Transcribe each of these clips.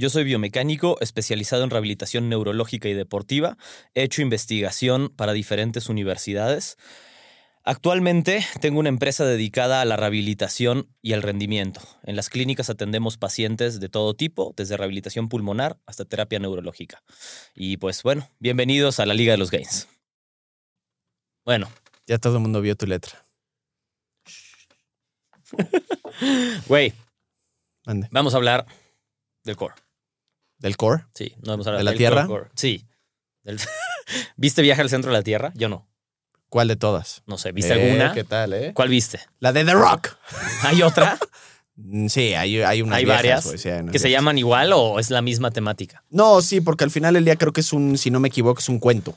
Yo soy biomecánico especializado en rehabilitación neurológica y deportiva. He hecho investigación para diferentes universidades. Actualmente tengo una empresa dedicada a la rehabilitación y al rendimiento. En las clínicas atendemos pacientes de todo tipo, desde rehabilitación pulmonar hasta terapia neurológica. Y pues bueno, bienvenidos a la Liga de los Gains. Bueno. Ya todo el mundo vio tu letra. Güey. Vamos a hablar del core. ¿Del core? Sí, no vamos a hablar ¿De la Tierra? Sí. ¿Viste Viaje al centro de la Tierra? Yo no. ¿Cuál de todas? No sé, ¿viste alguna? ¿Qué tal, eh? ¿Cuál viste? La de The Rock. ¿Hay otra? Mm, sí, hay, hay unas ¿Hay varias que se llaman igual o es la misma temática? No, sí, porque al final del día creo que es un, si no me equivoco, es un cuento.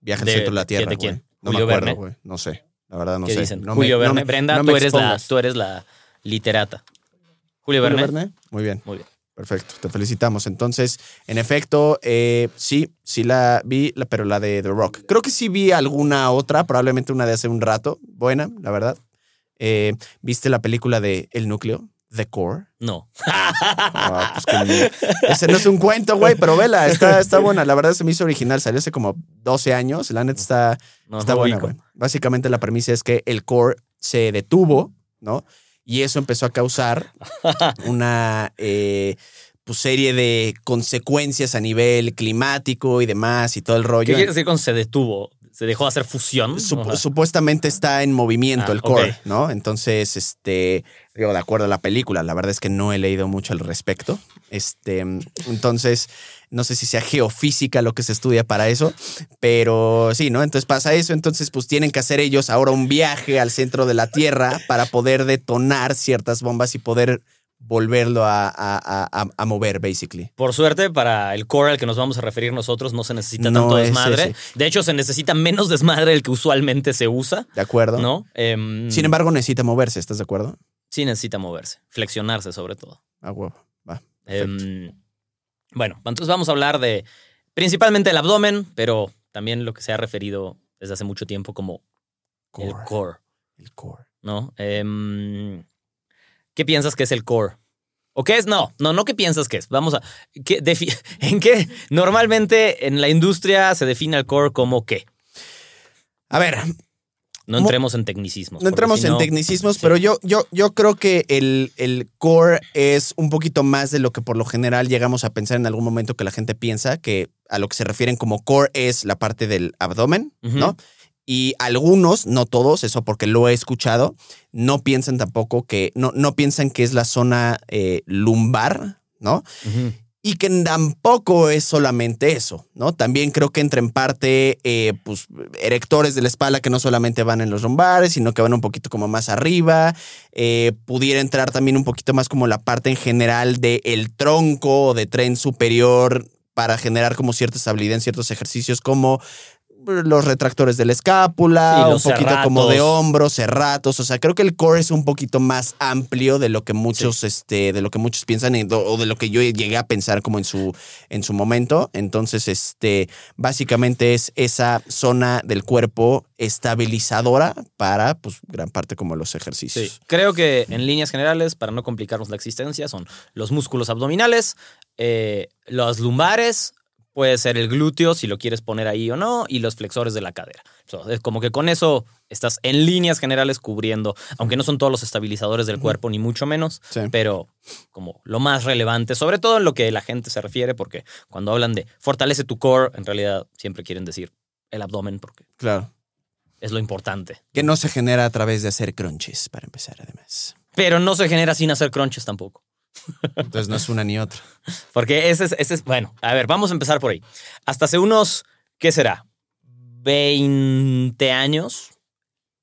Viaje al centro de la Tierra. ¿De quién? No me acuerdo, güey. No sé. La verdad no ¿Qué sé. dicen? Julio Verne. Brenda, tú, eres la, tú eres la literata. Julio, Julio Verne. Verne. Muy bien. Muy bien. Perfecto, te felicitamos. Entonces, en efecto, eh, sí, sí la vi, pero la de The Rock. Creo que sí vi alguna otra, probablemente una de hace un rato. Buena, la verdad. Eh, ¿Viste la película de El Núcleo? The Core. No. Ah, pues que, ese no es un cuento, güey, pero vela, está, está buena. La verdad se me hizo original. Salió hace como 12 años. La neta está, está buena, güey. Básicamente la premisa es que el core se detuvo, ¿no? Y eso empezó a causar una eh, pues, serie de consecuencias a nivel climático y demás y todo el rollo. ¿Qué quiere decir con se detuvo? ¿Se dejó de hacer fusión? Sup supuestamente está en movimiento Ah, el core. ¿no? Entonces, este, digo, de acuerdo a la película, la verdad es que no he leído mucho al respecto. Este, entonces, no sé si sea geofísica lo que se estudia para eso, pero sí, ¿no? Entonces pasa eso, entonces pues tienen que hacer ellos ahora un viaje al centro de la Tierra para poder detonar ciertas bombas y poder volverlo a, a- a- a mover, basically. Por suerte, para el core al que nos vamos a referir nosotros no se necesita No tanto es desmadre. ese. De hecho, se necesita menos desmadre del que usualmente se usa, ¿De acuerdo? ¿no? Em, Sin embargo, necesita moverse, ¿estás de acuerdo? sí necesita moverse, flexionarse sobre todo. A huevo, va. Em, bueno, entonces vamos a hablar de principalmente el abdomen, pero también lo que se ha referido desde hace mucho tiempo como el core, El core. ¿no? Em, ¿Qué piensas que es el core? ¿O qué es? No, no, no qué piensas que es. Vamos a... ¿qué ¿En qué? Normalmente en la industria se define el core como qué. A ver, No Mo- entremos en tecnicismos. No entremos si en no- tecnicismos, sí. pero yo, yo, yo creo que el, el core es un poquito más de lo que por lo general llegamos a pensar en algún momento que la gente piensa, que a lo que se refieren como core es la parte del abdomen. ¿no? Y algunos, no todos, eso porque lo he escuchado, no piensan tampoco que, no, no piensan que es la zona eh, lumbar, ¿no? Y que tampoco es solamente eso, ¿no? También creo que entra en parte, eh, pues, erectores de la espalda que no solamente van en los lumbares, sino que van un poquito como más arriba. Eh, pudiera entrar también un poquito más como la parte en general del tronco o de tren superior para generar como cierta estabilidad en ciertos ejercicios como los retractores de la escápula, Sí, un poquito como de hombros, serratos. O sea, creo que el core es un poquito más amplio de lo que muchos, este, de lo que muchos piensan o de lo que yo llegué a pensar como en su, en su momento. Entonces, este, básicamente es esa zona del cuerpo estabilizadora para, pues, gran parte como los ejercicios. Sí. Creo que en líneas generales, para no complicarnos la existencia, son los músculos abdominales, eh, los lumbares, puede ser el glúteo si lo quieres poner ahí o no, y los flexores de la cadera. So, es como que con eso estás en líneas generales cubriendo, aunque no son todos los estabilizadores del cuerpo, ni mucho menos, Sí. pero como lo más relevante, sobre todo en lo que la gente se refiere, porque cuando hablan de fortalece tu core, en realidad siempre quieren decir el abdomen, porque Claro. es lo importante. Que no se genera a través de hacer crunches, para empezar, además. Pero no se genera sin hacer crunches tampoco. Entonces no es una ni otra. Porque ese es, ese es, bueno, a ver, vamos a empezar por ahí. Hasta hace unos, ¿qué será? 20 años,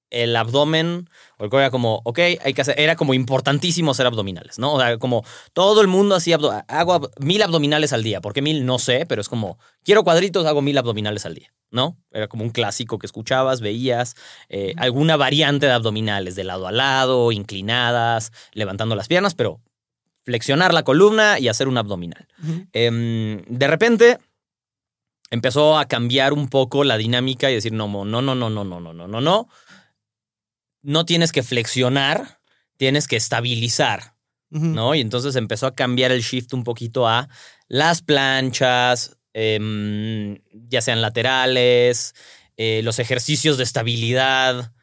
el abdomen, porque era como, ok, hay que hacer, era como importantísimo hacer abdominales, ¿no? O sea, como todo el mundo hacía, abdo- hago ab- mil abdominales al día. ¿Por qué mil? No sé, pero es como, quiero cuadritos, hago mil abdominales al día, ¿no? Era como un clásico que escuchabas, veías, eh, alguna variante de abdominales, de lado a lado, inclinadas, levantando las piernas, pero flexionar la columna y hacer un abdominal. Em, de repente empezó a cambiar un poco la dinámica y decir, no, no, no, no, no, no, no, no, no, no. No tienes que flexionar, tienes que estabilizar. ¿no? Y entonces empezó a cambiar el shift un poquito a las planchas, em, ya sean laterales, eh, los ejercicios de estabilidad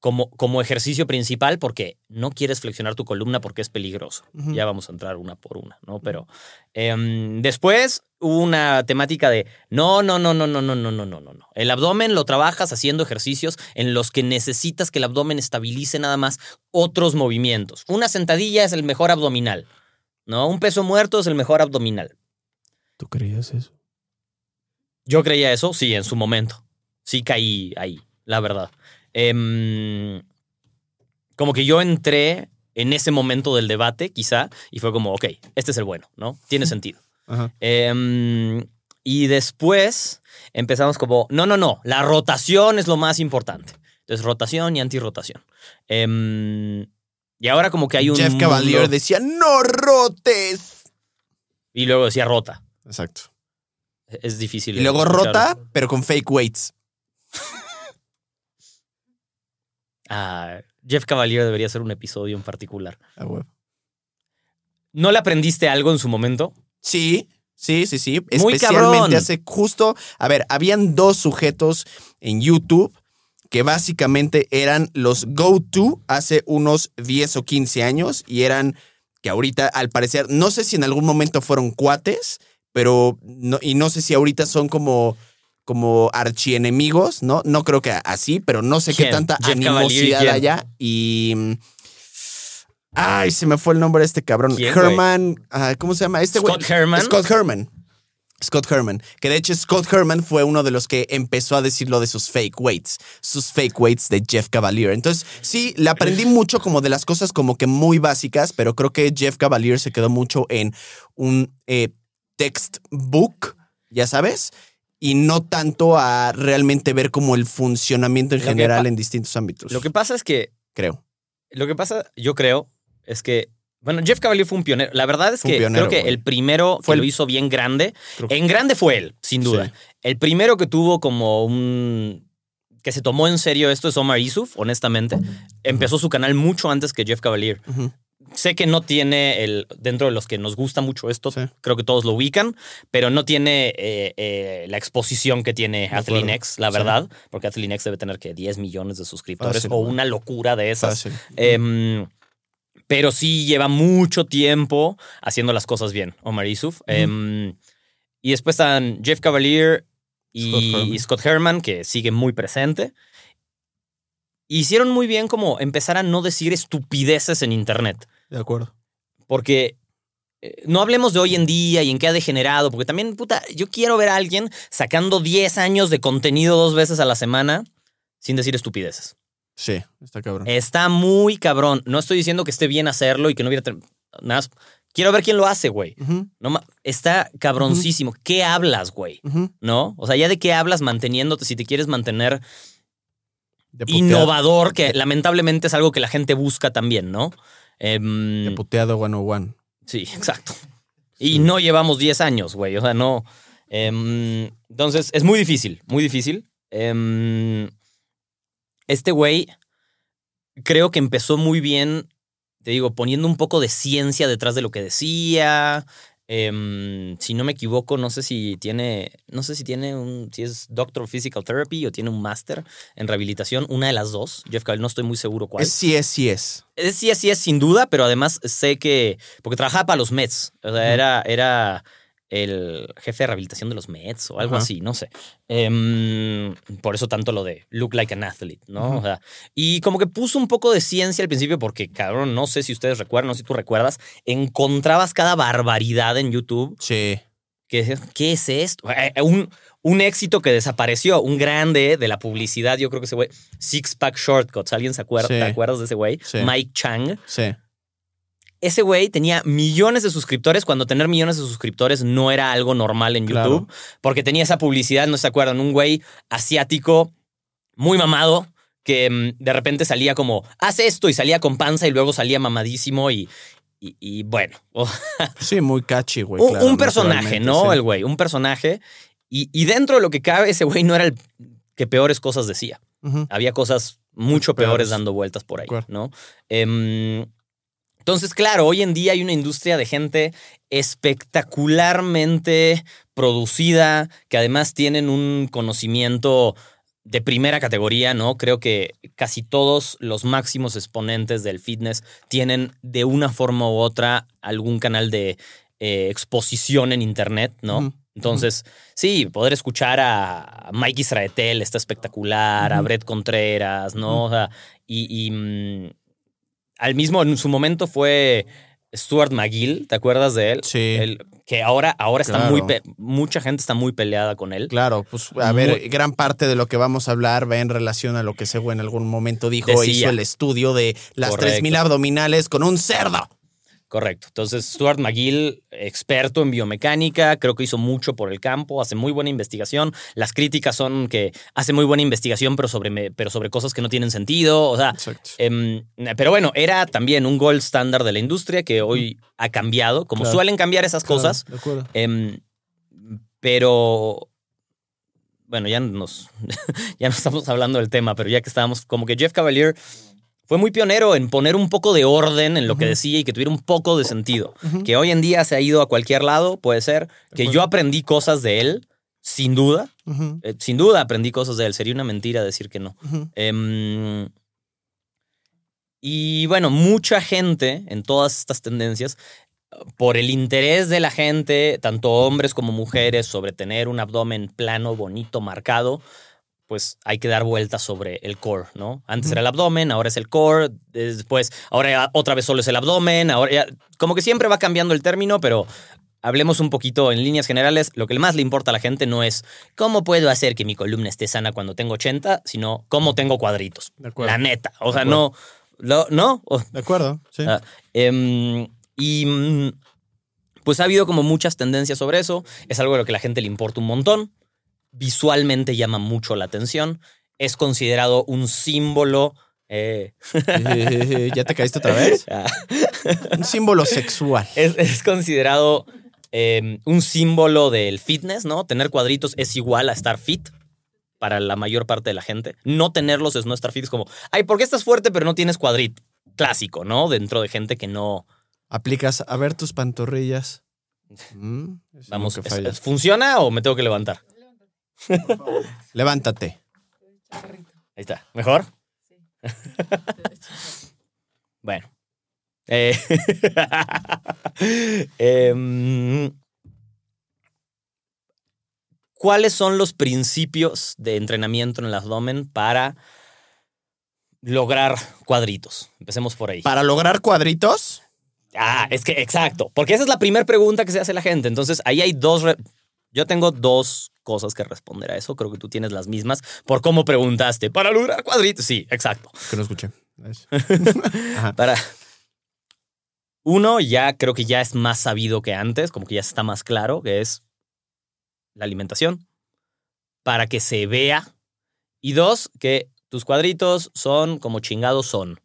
como, como ejercicio principal porque no quieres flexionar tu columna porque es peligroso. Ya vamos a entrar una por una, ¿no? Pero em, después hubo una temática de no, no, no, no, no, no, no, no, no, no, no. El abdomen lo trabajas haciendo ejercicios en los que necesitas que el abdomen estabilice nada más otros movimientos. Una sentadilla es el mejor abdominal, ¿no? Un peso muerto es el mejor abdominal. ¿Tú creías eso? Yo creía eso, sí, en su momento. Sí caí ahí, la verdad. Em, como que yo entré en ese momento del debate, quizá, y fue como, ok, este es el bueno, ¿no? Tiene sentido. Ajá. Em, y después empezamos como, no, no, no, la rotación es lo más importante. Entonces, rotación y antirrotación. Em, y ahora como que hay un... Jeff Cavalier mundo- decía, no rotes. Y luego decía rota. Exacto. Es difícil. Y luego rota, pero con fake weights. Ah, Jeff Cavalier debería hacer un episodio en particular. Ah. ¿No le aprendiste algo en su momento? Sí, sí, sí, sí. Muy Especialmente cabrón. hace justo. A ver, habían dos sujetos en YouTube que básicamente eran los go-to hace unos 10 o 15 años y eran que ahorita, al parecer, no sé si en algún momento fueron cuates, pero no, y no sé si ahorita son como como archienemigos, ¿no? No creo que así, pero no sé qué tanta Jeff animosidad haya. Y. Ay, se me fue el nombre de este cabrón. ¿Quién, güey? Herman. ah, ¿Cómo se llama? Este güey. Scott Herman. Scott Herman. Scott Herman. Que de hecho Scott Herman fue uno de los que empezó a decir lo de sus fake weights. Sus fake weights de Jeff Cavalier. Entonces, sí, le aprendí mucho como de las cosas como que muy básicas, pero creo que Jeff Cavalier se quedó mucho en un eh, textbook, ya sabes, y no tanto a realmente ver como el funcionamiento en Lo general en distintos ámbitos. Lo que pasa es que, creo. lo que pasa, yo creo, es que, bueno, Jeff Cavalier fue un pionero. La verdad es que pionero, creo que güey. el primero Fue que el- lo hizo bien grande, en grande fue él, sin duda. Sí. El primero que tuvo como un que se tomó en serio esto es Omar Yusuf, honestamente. Empezó su canal mucho antes que Jeff Cavalier. Sé que no tiene el. Dentro de los que nos gusta mucho esto, Sí. creo que todos lo ubican, pero no tiene eh, eh, la exposición que tiene. Athlean la Sí. verdad, porque Athlean debe tener que 10 millones de suscriptores Fácil, o una locura de esas. Fácil. Em, pero sí lleva mucho tiempo haciendo las cosas bien, Omar Yusuf. Em, y después están Jeff Cavalier y Scott Herman. y Scott Herman, que sigue muy presente. Hicieron muy bien como empezar a no decir estupideces en Internet. De acuerdo. Porque eh, no hablemos de hoy en día y en qué ha degenerado, porque también, puta, yo quiero ver a alguien sacando 10 años de contenido dos veces a la semana sin decir estupideces. Sí, está cabrón. Está muy cabrón. No estoy diciendo que esté bien hacerlo y que no hubiera... Nada más, quiero ver quién lo hace, güey. No ma- está cabroncísimo. ¿Qué hablas, güey? ¿No? O sea, ya de qué hablas manteniéndote, si te quieres mantener innovador, que lamentablemente es algo que la gente busca también, ¿no? Em, De puteado 101. Sí, exacto. Y no llevamos 10 años, güey. O sea, no. Em, entonces, es muy difícil, muy difícil. Em, este güey creo que empezó muy bien, te digo, poniendo un poco de ciencia detrás de lo que decía. Em, si no me equivoco, no sé si tiene, no sé si tiene un, si es Doctor of Physical Therapy o tiene un máster en rehabilitación, una de las dos. Jeff Cavalier, no estoy muy seguro cuál. Es, sí es, sí es. Es- Sí, sí es sin duda, pero además sé que. Porque trabajaba para los Mets. O sea, era, era el jefe de rehabilitación de los Mets o algo así, no sé. Em, por eso tanto lo de look like an athlete, ¿no? O sea, y como que puso un poco de ciencia al principio, porque, cabrón, no sé si ustedes recuerdan, no sé si tú recuerdas, encontrabas cada barbaridad en YouTube. Sí. Que, decías, ¿Qué es esto? Eh, Un, un éxito que desapareció, un grande de la publicidad, yo creo que ese güey, Six Pack Shortcuts, ¿alguien se acuerda? Sí. ¿Te acuerdas de ese güey? Sí. Mike Chang. Sí. Ese güey tenía millones de suscriptores cuando tener millones de suscriptores no era algo normal en Claro. YouTube, porque tenía esa publicidad, no se acuerdan, un güey asiático muy mamado que mm, de repente salía como, haz esto y salía con panza y luego salía mamadísimo y, y, y bueno, Sí, muy catchy, güey. un, claro, un personaje, ¿no? sí. El güey, un personaje. Y, y dentro de lo que cabe, ese güey no era el que peores cosas decía. Había cosas mucho peores, Peores. dando vueltas por ahí. ¿no? Em, entonces, claro, hoy en día hay una industria de gente espectacularmente producida, que además tienen un conocimiento de primera categoría, ¿no? Creo que casi todos los máximos exponentes del fitness tienen de una forma u otra algún canal de eh, exposición en Internet, ¿no? Entonces, sí, poder escuchar a Mike Israetel está espectacular, a. Brett Contreras, ¿no? O sea, y, y, mm, al mismo, en su momento fue Stuart McGill, ¿te acuerdas de él? Sí. El- que ahora, ahora está muy, mucha gente está muy peleada con él. Claro, pues a ver, gran parte de lo que vamos a hablar va en relación a lo que güey en algún momento dijo, Decía. hizo el estudio de las Correcto. 3000 abdominales con un cerdo. Correcto. Entonces, Stuart McGill, experto en biomecánica, creo que hizo mucho por el campo, hace muy buena investigación. Las críticas son que hace muy buena investigación, pero sobre, pero sobre cosas que no tienen sentido. O sea. Em, pero bueno, era también un gold standard de la industria que hoy ha cambiado, como Claro. suelen cambiar esas cosas. de acuerdo. Em, pero bueno, ya nos ya no estamos hablando del tema, pero ya que estábamos, como que Jeff Cavalier fue muy pionero en poner un poco de orden en lo que decía y que tuviera un poco de sentido. Que hoy en día se ha ido a cualquier lado, puede ser. Que yo aprendí cosas de él, sin duda. Eh, sin duda aprendí cosas de él. Sería una mentira decir que no. Em, y bueno, mucha gente en todas estas tendencias, por el interés de la gente, tanto hombres como mujeres, sobre tener un abdomen plano, bonito, marcado, pues hay que dar vueltas sobre el core, ¿no? Antes era el abdomen, ahora es el core, después, ahora otra vez solo es el abdomen, ahora ya, como que siempre va cambiando el término, pero hablemos un poquito en líneas generales. Lo que más le importa a la gente no es cómo puedo hacer que mi columna esté sana cuando tengo 80, sino cómo tengo cuadritos. De acuerdo. La neta. O De sea, no. lo- ¿No? De acuerdo, sí. Ah, em, y mm, pues ha habido como muchas tendencias sobre eso. Es algo a lo que a la gente le importa un montón. Visualmente llama mucho la atención. Es considerado un símbolo. eh, Eh, ¿Ya te caíste otra vez? ah, Un símbolo sexual. es, es considerado em, un símbolo del fitness, ¿no? Tener cuadritos es igual a estar fit para la mayor parte de la gente. No tenerlos es no estar fit. Es como, ay, ¿por qué estás fuerte pero no tienes cuadrito? Clásico, ¿no? Dentro de gente que no, Aplicas a ver tus pantorrillas. Mm, Vamos, que ¿es- falla. es- ¿funciona o me tengo que levantar? Levántate. Ahí está. ¿Mejor? bueno. Eh, em, ¿Cuáles son los principios de entrenamiento en el abdomen para lograr cuadritos? Empecemos por ahí. Para lograr cuadritos, Ah, es que exacto, porque esa es la primera pregunta que se hace la gente. Entonces, ahí hay dos... Yo tengo dos cosas que responder a eso. Creo que tú tienes las mismas por cómo preguntaste. Para lograr cuadritos. Sí, exacto. que no escuché. Para... Uno, ya creo que ya es más sabido que antes, como que ya está más claro, que es la alimentación, para que se vea. Y dos, que tus cuadritos son como chingados son.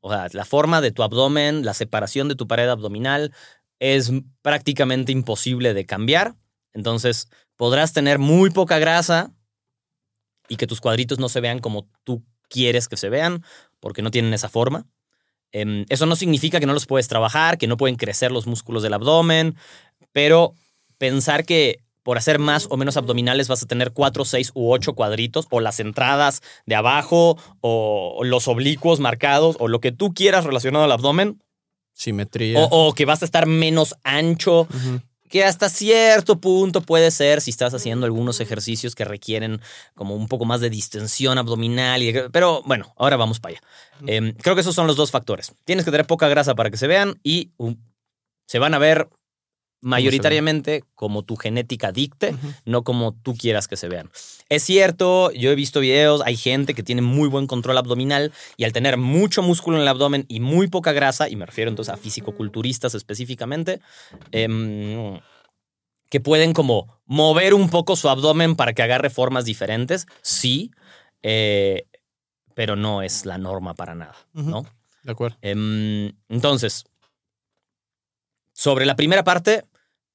O sea, la forma de tu abdomen, la separación de tu pared abdominal es prácticamente imposible de cambiar. Entonces, podrás tener muy poca grasa y que tus cuadritos no se vean como tú quieres que se vean, porque no tienen esa forma. Em, eso no significa que no los puedes trabajar, que no pueden crecer los músculos del abdomen, pero pensar que por hacer más o menos abdominales vas a tener cuatro, seis u ocho cuadritos, o las entradas de abajo, o los oblicuos marcados, o lo que tú quieras relacionado al abdomen, Simetría. o, o que vas a estar menos ancho. Que hasta cierto punto puede ser si estás haciendo algunos ejercicios que requieren como un poco más de distensión abdominal. Y, pero bueno, ahora vamos para allá. Em, creo que esos son los dos factores. Tienes que tener poca grasa para que se vean y um, se van a ver mayoritariamente como tu genética dicte, no como tú quieras que se vean. Es cierto, yo he visto videos, hay gente que tiene muy buen control abdominal y al tener mucho músculo en el abdomen y muy poca grasa, y me refiero entonces a fisicoculturistas específicamente, em, que pueden como mover un poco su abdomen para que agarre formas diferentes, sí, eh, pero no es la norma para nada. ¿no? De acuerdo. Em, entonces, sobre la primera parte,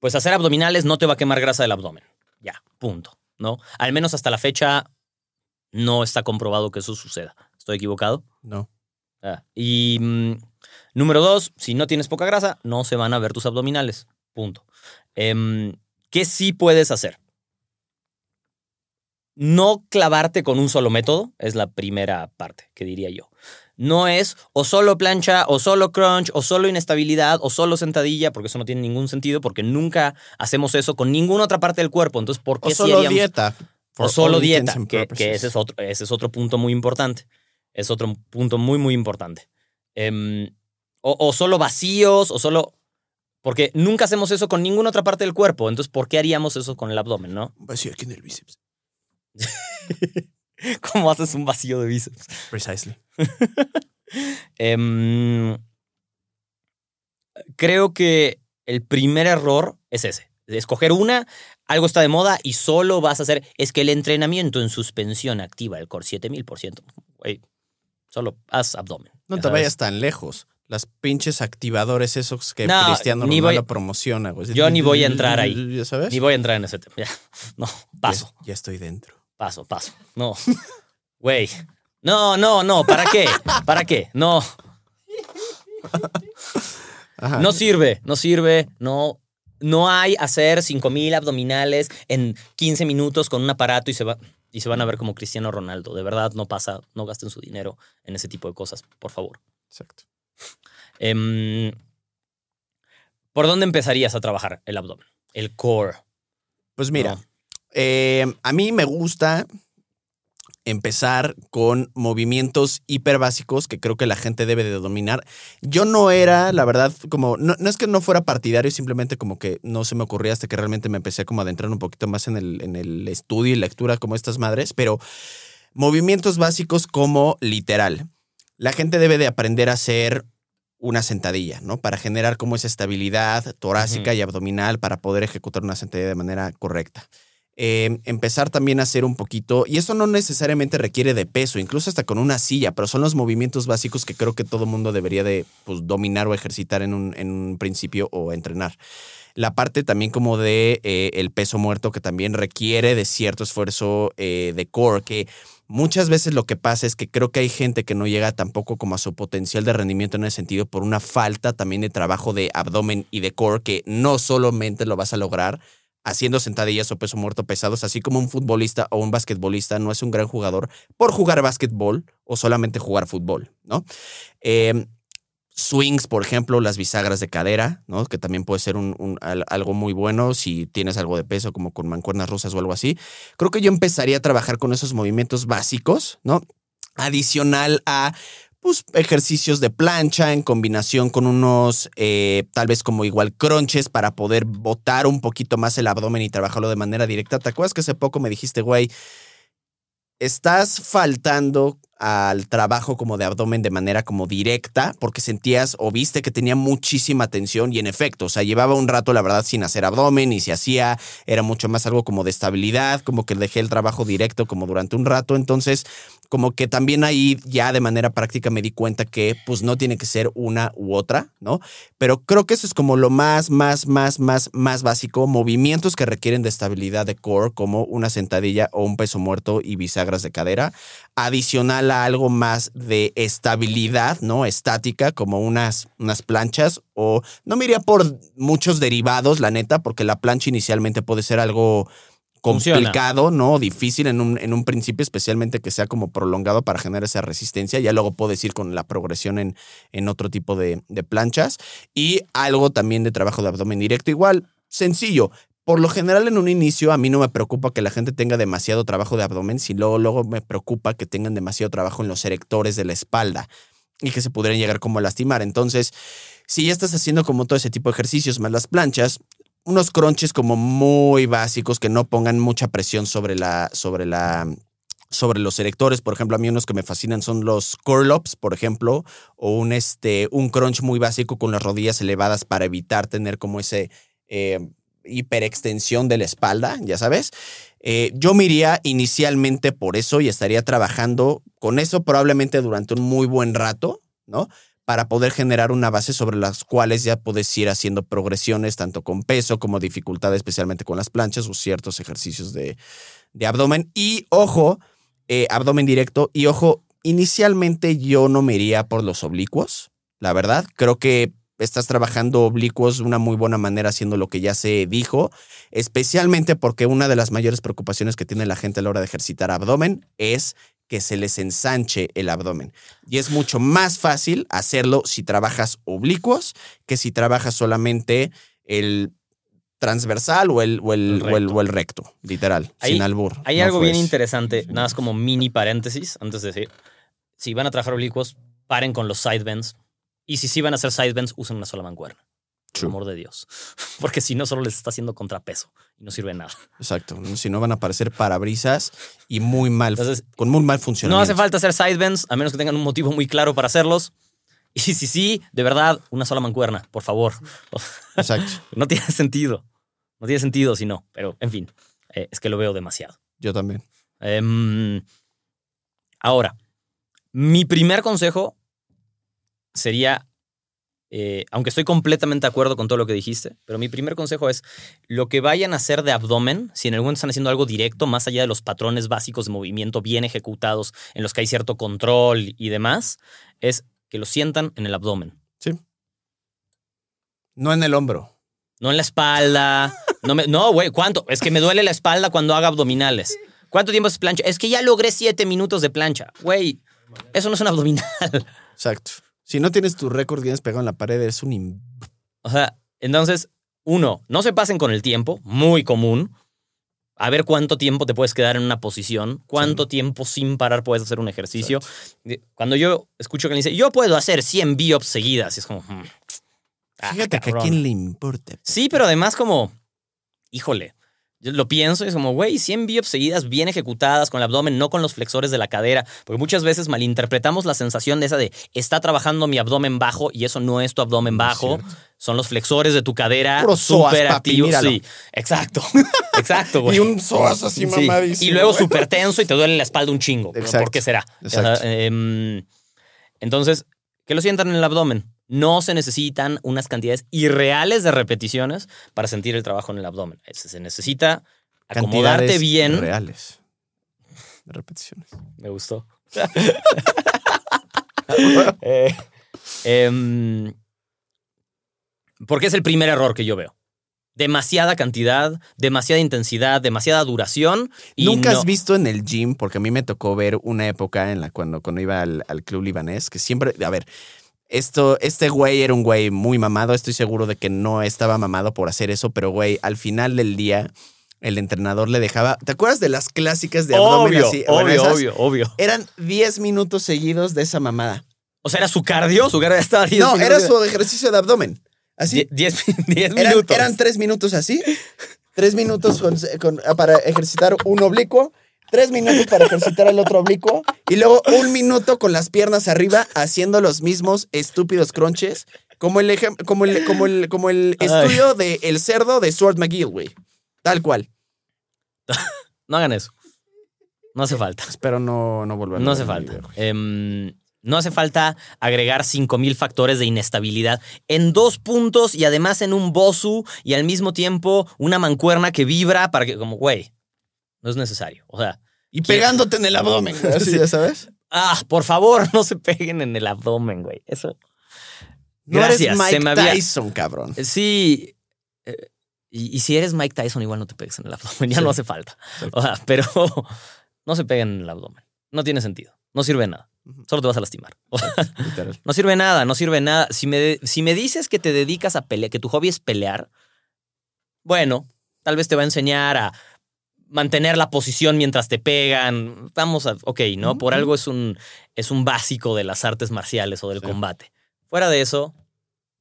pues hacer abdominales no te va a quemar grasa del abdomen. Ya, punto. ¿No? Al menos hasta la fecha no está comprobado que eso suceda. ¿Estoy equivocado? No. Ah, Y mm, número dos, si no tienes poca grasa, no se van a ver tus abdominales. Punto. Em, ¿Qué sí puedes hacer? No clavarte con un solo método es la primera parte que diría yo. No es o solo plancha, o solo crunch, o solo inestabilidad, o solo sentadilla, porque eso no tiene ningún sentido, porque nunca hacemos eso con ninguna otra parte del cuerpo. Entonces, ¿por qué O solo haríamos- dieta. o solo dieta, que, ese, es otro, ese es otro punto muy importante. Es otro punto muy, muy importante. Em, o, o solo vacíos, o solo... Porque nunca hacemos eso con ninguna otra parte del cuerpo. Entonces, ¿por qué haríamos eso con el abdomen, no? Vacío aquí en el bíceps. ¿Cómo haces un vacío de bíceps? Precisely. Em, creo que el primer error es ese. de Escoger una, algo está de moda y solo vas a hacer. Es que el entrenamiento en suspensión activa el core 7000%. Güey, solo haz abdomen. No te sabes. vayas tan lejos. Las pinches activadores esos que No, Cristiano Ronaldo voy- promociona, güey. Yo ni voy a entrar ahí. ¿Ya sabes? Ni voy a entrar en ese tema. Ya, no, paso, Ya, ya estoy dentro. Paso, paso. No. Güey. No, no, no. ¿Para qué? ¿Para qué? No. Ajá. No sirve, no sirve, no. No hay hacer 5000 abdominales en 15 minutos con un aparato y se, va, y se van a ver como Cristiano Ronaldo. De verdad, no pasa, no gasten su dinero en ese tipo de cosas, por favor. Exacto. Em, ¿Por dónde empezarías a trabajar el abdomen? El core. Pues mira, ¿no? Eh, a mí me gusta empezar con movimientos hiper básicos que creo que la gente debe de dominar. Yo no era, la verdad, como, no, no es que no fuera partidario, simplemente como que no se me ocurría hasta que realmente me empecé como a adentrar un poquito más en el, en el estudio y lectura como estas madres, pero movimientos básicos como literal. La gente debe de aprender a hacer una sentadilla, ¿no? Para generar como esa estabilidad torácica y abdominal para poder ejecutar una sentadilla de manera correcta. Eh, empezar también a hacer un poquito, y eso no necesariamente requiere de peso, incluso hasta con una silla, pero son los movimientos básicos que creo que todo mundo debería de pues, dominar o ejercitar en un, en un principio o entrenar. La parte también como de eh, el peso muerto que también requiere de cierto esfuerzo eh, de core, que muchas veces lo que pasa es que creo que hay gente que no llega tampoco como a su potencial de rendimiento en ese sentido por una falta también de trabajo de abdomen y de core que no solamente lo vas a lograr haciendo sentadillas o peso muerto pesados, así como un futbolista o un basquetbolista no es un gran jugador por jugar básquetbol o solamente jugar fútbol, ¿no? Eh, swings, por ejemplo, las bisagras de cadera, ¿no? Que también puede ser un, un- al- algo muy bueno si tienes algo de peso, como con mancuernas rusas o algo así. Creo que yo empezaría a trabajar con esos movimientos básicos, ¿no? Adicional a pues, ejercicios de plancha en combinación con unos, eh, tal vez como igual crunches para poder botar un poquito más el abdomen y trabajarlo de manera directa. ¿Te acuerdas que hace poco me dijiste, güey, estás faltando al trabajo como de abdomen de manera como directa porque sentías o viste que tenía muchísima tensión y en efecto, o sea, llevaba un rato la verdad sin hacer abdomen y si hacía era mucho más algo como de estabilidad, como que dejé el trabajo directo como durante un rato, entonces como que también ahí ya de manera práctica me di cuenta que pues no tiene que ser una u otra, ¿no? Pero creo que eso es como lo más, más, más, más, más básico, movimientos que requieren de estabilidad de core como una sentadilla o un peso muerto y bisagras de cadera, adicional a algo más de estabilidad, ¿no? Estática, como unas, unas planchas o no me iría por muchos derivados, la neta, porque la plancha inicialmente puede ser algo Complicado, ¿no? Difícil en un, en un principio, especialmente que sea como prolongado para generar esa resistencia. Ya luego puedes ir con la progresión en, en otro tipo de, de planchas. Y algo también de trabajo de abdomen directo, igual, sencillo. Por lo general, en un inicio, a mí no me preocupa que la gente tenga demasiado trabajo de abdomen, si luego, luego me preocupa que tengan demasiado trabajo en los erectores de la espalda y que se pudieran llegar como a lastimar. Entonces, si ya estás haciendo como todo ese tipo de ejercicios más las planchas, unos crunches como muy básicos que no pongan mucha presión sobre la, sobre la, sobre los erectores. Por ejemplo, a mí unos que me fascinan son los curl-ups, por ejemplo, o un, este, un crunch muy básico con las rodillas elevadas para evitar tener como ese eh, hiperextensión de la espalda, ya sabes. Eh, yo me iría inicialmente por eso y estaría trabajando con eso probablemente durante un muy buen rato, ¿no? Para poder generar una base sobre las cuales ya puedes ir haciendo progresiones tanto con peso como dificultad, especialmente con las planchas o ciertos ejercicios de, abdomen. Y ojo, eh, abdomen directo. Y ojo, inicialmente yo no me iría por los oblicuos, la verdad. Creo que estás trabajando oblicuos de una muy buena manera haciendo lo que ya se dijo, especialmente porque una de las mayores preocupaciones que tiene la gente a la hora de ejercitar abdomen es que se les ensanche el abdomen. Y es mucho más fácil hacerlo si trabajas oblicuos que si trabajas solamente el transversal o el, o el, El o el- recto. o el recto, literal, sin albur. Hay No algo bien eso. interesante, nada más como mini paréntesis, antes de decir, si van a trabajar oblicuos, paren con los side bends. Y si sí van a hacer side bends, usen una sola mancuerna. Por amor de Dios. Porque si no, solo les está haciendo contrapeso y no sirve nada. Exacto. Si no van a parecer parabrisas y muy mal, Entonces, con muy mal no funcionamiento. hace falta hacer side bends, a menos que tengan un motivo muy claro para hacerlos. Y si sí, de verdad, una sola mancuerna, por favor. Exacto. No tiene sentido. No tiene sentido si no. Pero, en fin, eh, es que lo veo demasiado. Yo también. Em, ahora, mi primer consejo sería, eh, aunque estoy completamente de acuerdo con todo lo que dijiste, pero mi primer consejo es lo que vayan a hacer de abdomen, si en algún momento están haciendo algo directo, más allá de los patrones básicos de movimiento bien ejecutados, en los que hay cierto control y demás, es que lo sientan en el abdomen. No en el hombro. No en la espalda. No, me- no, güey, ¿cuánto? Es que me duele la espalda cuando haga abdominales. ¿Cuánto tiempo es plancha? Es que ya logré siete minutos de plancha. Güey, eso no es un abdominal. Exacto. Si no tienes tu récord Guinness pegado en la pared, eres un... im- O sea, entonces, uno, no se pasen con el tiempo, muy común. A ver cuánto tiempo te puedes quedar en una posición, cuánto tiempo sin parar puedes hacer un ejercicio. Cuando yo escucho que alguien dice, yo puedo hacer 100 biops seguidas, y es como, hmm, ah, Fíjate que a cabrón. quién le importa. Sí, pero además como, híjole, yo lo pienso y es como, güey, 100 biops seguidas bien ejecutadas con el abdomen, no con los flexores de la cadera, porque muchas veces malinterpretamos la sensación de esa de, está trabajando mi abdomen bajo y eso no es tu abdomen bajo, son los flexores de tu cadera súper activos. Sí, exacto, exacto, güey. Y un psoas así Sí, Y luego súper tenso y te duele la espalda un chingo. ¿Pero Exacto, ¿Por qué será? exacto. Em, entonces, que lo sientan en el abdomen. No se necesitan unas cantidades irreales de repeticiones para sentir el trabajo en el abdomen. Se necesita acomodarte Cantidades bien. Reales. De repeticiones. Me gustó. Eh, em, porque es el primer error que yo veo. Demasiada cantidad, demasiada intensidad, demasiada duración. Y ¿Nunca no- has visto en el gym? Porque a mí me tocó ver una época en la cuando, cuando iba al, al club libanés, que siempre, a ver, esto, este güey era un güey muy mamado, estoy seguro de que no estaba mamado por hacer eso, pero güey, al final del día, el entrenador le dejaba, ¿te acuerdas de las clásicas de abdomen Obvio, así? Bueno, obvio, obvio, obvio. Eran 10 minutos seguidos de esa mamada. O sea, era su cardio, su cardio estaba 10 No, era su ejercicio de abdomen. Así. 10 10 Eran, minutos. eran tres minutos así, tres minutos con- con- para ejercitar un oblicuo, tres minutos para ejercitar el otro oblicuo y luego un minuto con las piernas arriba haciendo los mismos estúpidos crunches, como el, como el, como el, como el estudio de El Cerdo de Stuart McGill, güey. Tal cual. No hagan eso. No hace falta. Espero no, no volver a No hace falta. Em, no hace falta agregar 5000 factores de inestabilidad en dos puntos y además en un bosu y al mismo tiempo una mancuerna que vibra para que, como, güey, no es necesario. O sea, Y pegándote en el abdomen, güey, así, Sí. ya sabes. ah, por favor, no se peguen en el abdomen, güey. Eso. No Gracias, eres Mike se me había- Tyson, cabrón. Sí. eh, y, y si eres Mike Tyson, igual no te pegues en el abdomen. Ya Sí. no hace falta. O sea, pero no se peguen en el abdomen. No tiene sentido. No sirve de nada. Solo te vas a lastimar. O sea, Literal. no sirve nada, no sirve nada. Si me, si me dices que te dedicas a pelear, que tu hobby es pelear, bueno, tal vez te va a enseñar a mantener la posición mientras te pegan. Vamos a, ok, ¿no? Por algo es un, es un básico de las artes marciales o del Sí. combate. Fuera de eso,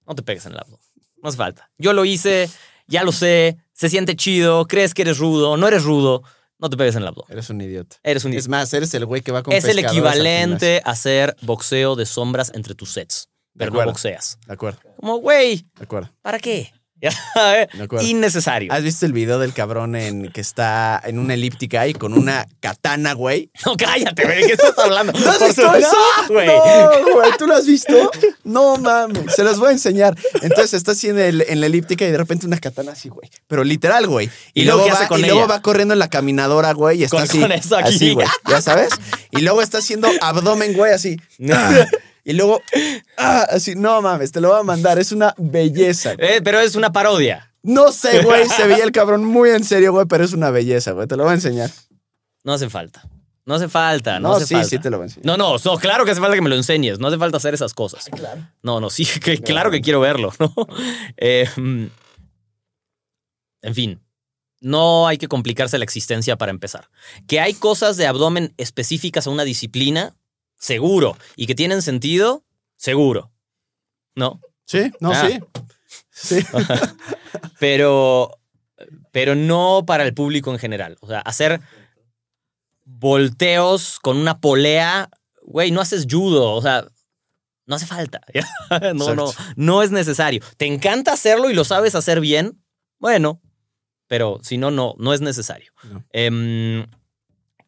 no te pegues en el abdomen. No hace falta. Yo lo hice ya lo sé, se siente chido, crees que eres rudo, no eres rudo, no te pegues en el abdomen. Eres un idiota. Eres un Es más, eres el güey que va con Es el equivalente a hacer boxeo de sombras entre tus sets, pero no boxeas. De acuerdo, Como, güey, de acuerdo. ¿para qué? Innecesario. ¿Has visto el video del cabrón en que está en una elíptica y con una katana, güey? No, cállate, güey, ¿de qué estás hablando? ¿No has Por visto eso? No, güey. No, güey, ¿tú lo has visto? No, mames, se los voy a enseñar. Entonces está así en, el- en la elíptica y de repente una katana así, güey. Pero literal, güey. ¿Y luego va, hace con y luego ella? va corriendo en la caminadora, güey, y está Con- así. con eso aquí. Así, güey, ya sabes. Y luego está haciendo abdomen, güey, así. Y luego, ah, así, no mames, te lo voy a mandar. Es una belleza. güey. Eh, pero es una parodia. No sé, güey, se veía el cabrón muy en serio, güey, pero es una belleza, güey. Te lo voy a enseñar. No hace falta. No hace falta, no, No, hace sí, falta. sí te lo voy a enseñar. No, no, no, claro que hace falta que me lo enseñes. No hace falta hacer esas cosas. Claro. No, no, sí, que- claro que quiero verlo, ¿no? Eh, en fin, no hay que complicarse la existencia para empezar. Que hay cosas de abdomen específicas a una disciplina, seguro. Y que tienen sentido, seguro. ¿No? Sí, no, Ah. sí. Sí. Pero, pero no para el público en general. O sea, hacer volteos con una polea, güey, no haces judo, o sea, no hace falta. no, no, Exacto. no es necesario. ¿Te encanta hacerlo y lo sabes hacer bien? Bueno, pero si no, no, no es necesario. No. Em,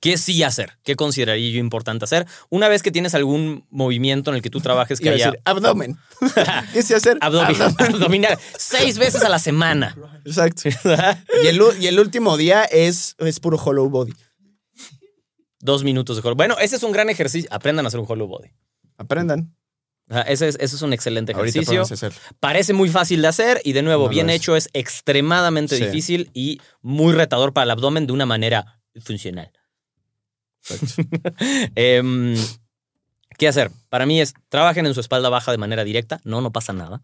¿Qué sí hacer? ¿Qué consideraría yo importante hacer? Una vez que tienes algún movimiento en el que tú trabajes que haya decir, abdomen. ¿Qué sé hacer? Abdomen. abdominal seis veces a la semana. Exacto. Y el, u- y el último día es, es puro hollow body. Dos minutos de hollow. Bueno, ese es un gran ejercicio. Aprendan a hacer un hollow body. Aprendan. Ese es, ese es un excelente ejercicio. Parece muy fácil de hacer y de nuevo, No bien es. hecho, es extremadamente Sí. difícil y muy retador para el abdomen de una manera funcional. Em, ¿Qué hacer? Para mí es, trabajen en su espalda baja de manera directa. No, no pasa nada.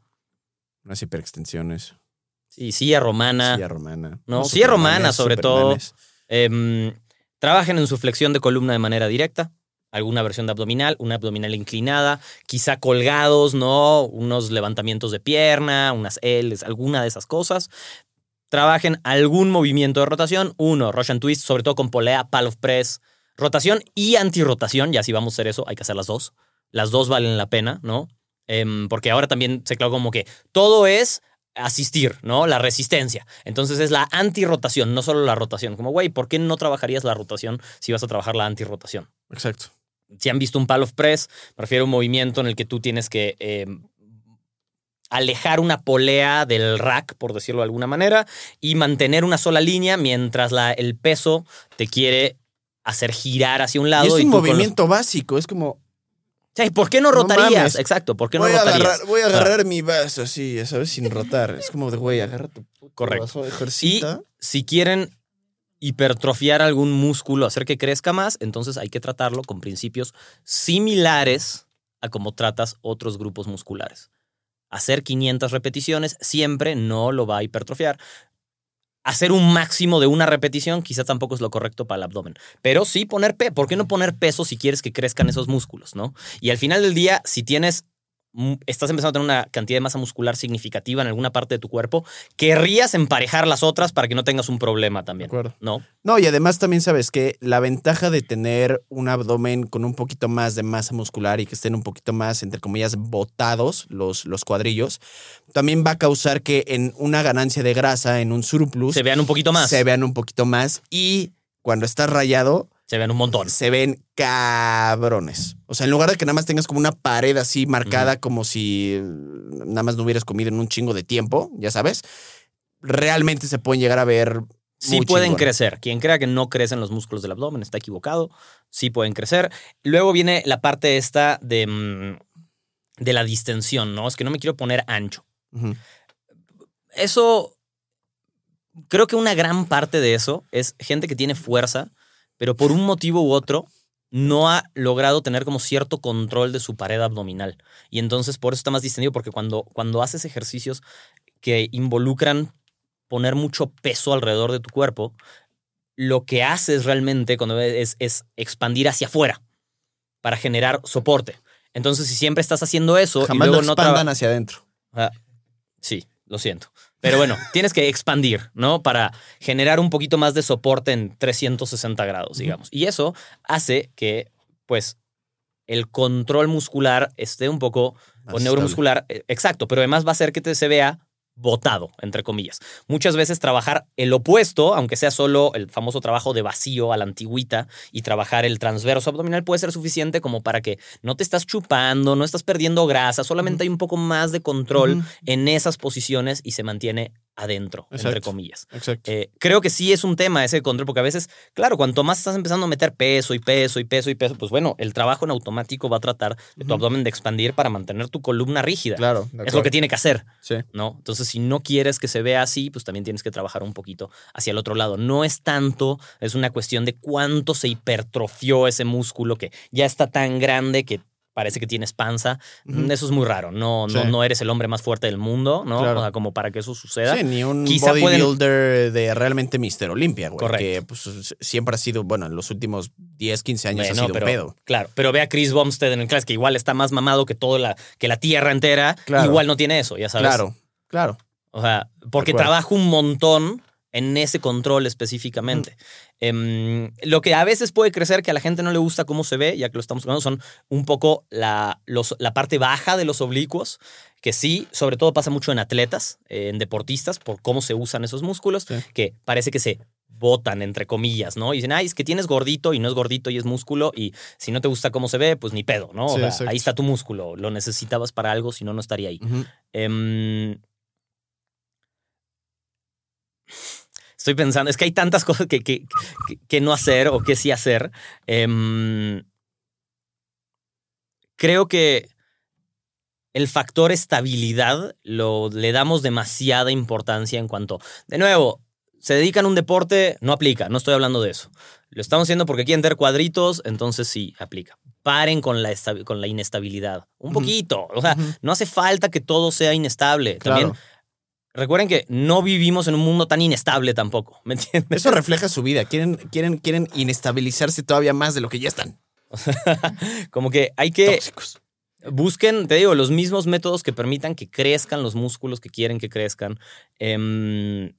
Unas hiperextensiones. Sí, silla romana. Silla romana. No, silla romana, supermanes, sobre todo. Em, trabajen en su flexión de columna de manera directa. Alguna versión de abdominal, una abdominal inclinada, quizá colgados, ¿no? Unos levantamientos de pierna, unas L's, alguna de esas cosas. Trabajen algún movimiento de rotación. Uno, Russian Twist, sobre todo con polea, pal of press, rotación y antirrotación. Ya si vamos a hacer eso, hay que hacer las dos. Las dos valen la pena, ¿no? Em, porque ahora también se claro como que todo es asistir, ¿no? La resistencia. Entonces es la antirrotación, no solo la rotación. Como, güey, ¿por qué no trabajarías la rotación si vas a trabajar la antirrotación? Exacto. Si han visto un pal of press, me refiero a un movimiento en el que tú tienes que eh, alejar una polea del rack, por decirlo de alguna manera, y mantener una sola línea mientras la, el peso te quiere hacer girar hacia un lado. y es un los- movimiento básico. Es como, Sí, ¿Por qué no rotarías? Exacto, ¿por qué no voy, a rotarías? agarrar, voy a agarrar mi vaso así, ya sabes, sin rotar. Es como de, güey, agarra tu Correcto. vaso, Y ejercita. si quieren hipertrofiar algún músculo, hacer que crezca más, entonces hay que tratarlo con principios similares a como tratas otros grupos musculares. Hacer 500 repeticiones siempre no lo va a hipertrofiar. Hacer un máximo de una repetición quizá tampoco es lo correcto para el abdomen. Pero sí poner peso. ¿Por qué no poner peso si quieres que crezcan esos músculos, no? Y al final del día, si tienes estás empezando a tener una cantidad de masa muscular significativa en alguna parte de tu cuerpo, querrías emparejar las otras para que no tengas un problema De también. acuerdo. ¿No? No, y además también sabes que la ventaja de tener un abdomen con un poquito más de masa muscular y que estén un poquito más, entre comillas, botados los, los cuadrillos, también va a causar que en una ganancia de grasa, en un surplus, Se vean un poquito más. se vean un poquito más y cuando estás rayado, Se vean un montón. se ven cabrones. O sea, en lugar de que nada más tengas como una pared así marcada como si eh, nada más no hubieras comido en un chingo de tiempo, ya sabes, realmente se pueden llegar a ver Sí pueden chingón. crecer. Quien crea que no crecen los músculos del abdomen está equivocado. Sí pueden crecer. Luego viene la parte esta de, mm, de la distensión, ¿no? Es que no me quiero poner ancho. Eso, creo que una gran parte de eso es gente que tiene fuerza, pero por un motivo u otro no ha logrado tener como cierto control de su pared abdominal. Y entonces por eso está más distendido, porque cuando, cuando haces ejercicios que involucran poner mucho peso alrededor de tu cuerpo, lo que haces realmente cuando es, es expandir hacia afuera para generar soporte. Entonces, si siempre estás haciendo eso y Jamás lo luego no expandan hacia adentro. Ah, sí, lo siento. Pero bueno, tienes que expandir, ¿no? Para generar un poquito más de soporte en 360 grados, digamos. Y eso hace que, pues, el control muscular esté un poco, Más o neuromuscular, eh, exacto, pero además va a hacer que te se vea botado, entre comillas. Muchas veces trabajar el opuesto, aunque sea solo el famoso trabajo de vacío a la antigüita, y trabajar el transverso abdominal puede ser suficiente como para que no te estás chupando, no estás perdiendo grasa, solamente hay un poco más de control en esas posiciones y se mantiene adentro, entre comillas. Exacto. Eh, creo que sí es un tema ese control, porque a veces, claro, cuanto más estás empezando a meter peso y peso y peso y peso, pues bueno, el trabajo en automático va a tratar de tu abdomen de expandir para mantener tu columna rígida. claro. de Es lo que tiene que hacer, Sí. ¿no? Entonces, si no quieres que se vea así, pues también tienes que trabajar un poquito hacia el otro lado. No es tanto, es una cuestión de cuánto se hipertrofió ese músculo que ya está tan grande que parece que tienes panza. Ujú. Eso es muy raro. No, no, Sí. no eres el hombre más fuerte del mundo, ¿no? Claro. O sea, como para que eso suceda. Sí, ni un Quizá pueden- bodybuilder de realmente Mister Olimpia, güey. Correcto. Que pues, siempre ha sido, bueno, en los últimos 10, 15 años Bueno, ha sido pero, un pedo. Claro, pero ve a Chris Bumstead en el class, que igual está más mamado que toda la, que la tierra entera. Claro. Igual no tiene eso, ya sabes. Claro, claro. O sea, porque trabaja un montón en ese control específicamente. Em, lo que a veces puede crecer que a la gente no le gusta cómo se ve, ya que lo estamos hablando, son un poco la, los- la parte baja de los oblicuos, que sí, sobre todo pasa mucho en atletas, eh, en deportistas, por cómo se usan esos músculos, Sí. que parece que se botan, entre comillas, ¿no? Y dicen, ay, es que tienes gordito y no es gordito y es músculo y si no te gusta cómo se ve, pues ni pedo, ¿no? O sea, ahí está tu músculo, lo necesitabas para algo, si no, no estaría ahí. Estoy pensando, es que hay tantas cosas que, que- que- que no hacer o que sí hacer. Em, creo que el factor estabilidad lo, le damos demasiada importancia en cuanto, de nuevo, se dedican a un deporte, no aplica, no estoy hablando de eso. Lo estamos haciendo porque quieren tener cuadritos, entonces sí, aplica. Paren con la, con la inestabilidad. Un poquito. O sea, no hace falta que todo sea inestable. Claro. También recuerden que no vivimos en un mundo tan inestable tampoco. ¿Me entiendes? Eso refleja su vida. Quieren, quieren, quieren inestabilizarse todavía más de lo que ya están. Como que hay que Tóxicos. busquen, te digo, los mismos métodos que permitan que crezcan los músculos que quieren que crezcan. Em,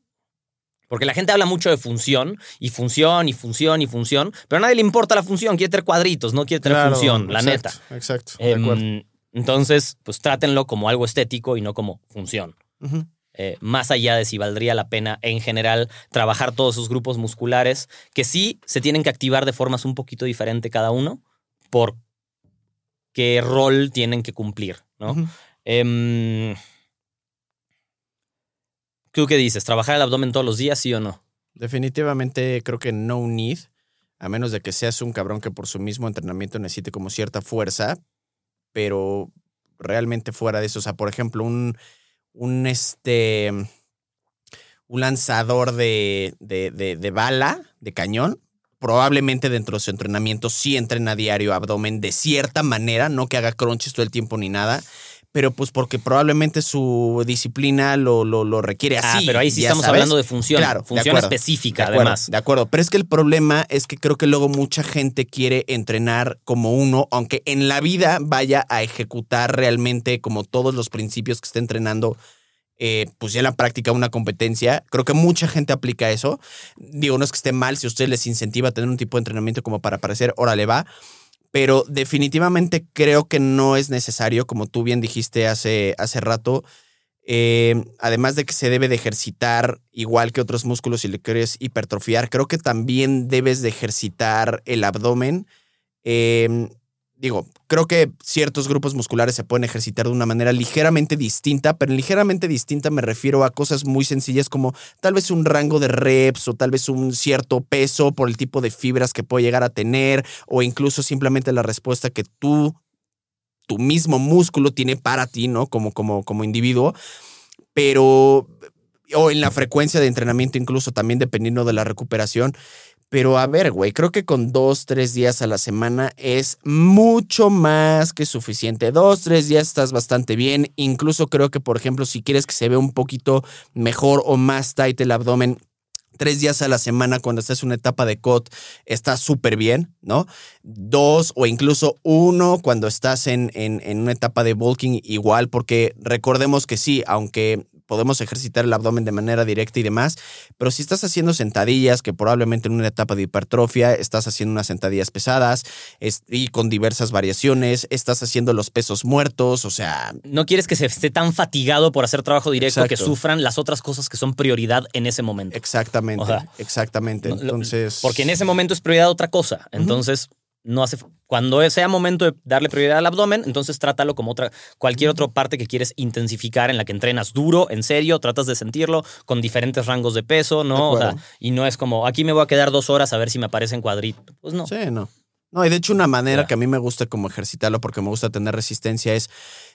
porque la gente habla mucho de función y función y función y función, pero a nadie le importa la función, quiere tener cuadritos, no quiere tener Claro, función, la neta. exacto, de Em, entonces, pues trátenlo como algo estético y no como función. Ujú. Eh, más allá de si valdría la pena en general trabajar todos esos grupos musculares, que sí se tienen que activar de formas un poquito diferente cada uno, por qué rol tienen que cumplir, ¿no? Em, ¿Tú qué dices? ¿Trabajar el abdomen todos los días, sí o no? Definitivamente creo que no need, a menos de que seas un cabrón que por su mismo entrenamiento necesite como cierta fuerza, pero realmente fuera de eso, o sea, por ejemplo, un, un este, un lanzador de, de, de- de bala, de cañón, probablemente dentro de su entrenamiento sí entrena diario abdomen de cierta manera, no que haga crunches todo el tiempo ni nada, pero pues porque probablemente su disciplina lo, lo, lo requiere así. ah, pero ahí sí estamos sabes. hablando de función. Claro, función específica, de acuerdo, además. De acuerdo, pero es que el problema es que creo que luego mucha gente quiere entrenar como uno, aunque en la vida vaya a ejecutar realmente como todos los principios que esté entrenando, eh, pues ya en la práctica una competencia. Creo que mucha gente aplica eso. Digo, no es que esté mal si a ustedes les incentiva a tener un tipo de entrenamiento como para parecer, órale va. Pero definitivamente creo que no es necesario, como tú bien dijiste hace, hace rato, eh, además de que se debe de ejercitar igual que otros músculos si le quieres hipertrofiar, creo que también debes de ejercitar el abdomen. Eh, digo, creo que ciertos grupos musculares se pueden ejercitar de una manera ligeramente distinta, pero ligeramente distinta me refiero a cosas muy sencillas como tal vez un rango de reps o tal vez un cierto peso por el tipo de fibras que puede llegar a tener o incluso simplemente la respuesta que tú tu mismo músculo tiene para ti, ¿no? Como, como, como individuo. Pero, o en la frecuencia de entrenamiento, incluso también dependiendo de la recuperación. Pero a ver, güey, creo que con dos, tres días a la semana es mucho más que suficiente. Dos, tres días estás bastante bien. Incluso creo que, por ejemplo, si quieres que se vea un poquito mejor o más tight el abdomen, tres días a la semana cuando estás en una etapa de COT está súper bien, ¿no? Dos o incluso uno cuando estás en, en, en una etapa de bulking igual, porque recordemos que sí, aunque podemos ejercitar el abdomen de manera directa y demás, pero si estás haciendo sentadillas, que probablemente en una etapa de hipertrofia estás haciendo unas sentadillas pesadas y con diversas variaciones, estás haciendo los pesos muertos, o sea... No quieres que se esté tan fatigado por hacer trabajo directo que sufran las otras cosas que son prioridad en ese momento. Exactamente, exactamente. Entonces... Porque en ese momento es prioridad otra cosa. Entonces, no hace cuando sea momento de darle prioridad al abdomen, entonces trátalo como otra cualquier otra parte que quieres intensificar en la que entrenas duro, en serio, tratas de sentirlo con diferentes rangos de peso, ¿no? y no es como aquí me voy a quedar dos horas a ver si me aparece en cuadrito. Pues no. Sí, no. No, y de hecho una manera que a mí me gusta como ejercitarlo porque me gusta tener resistencia es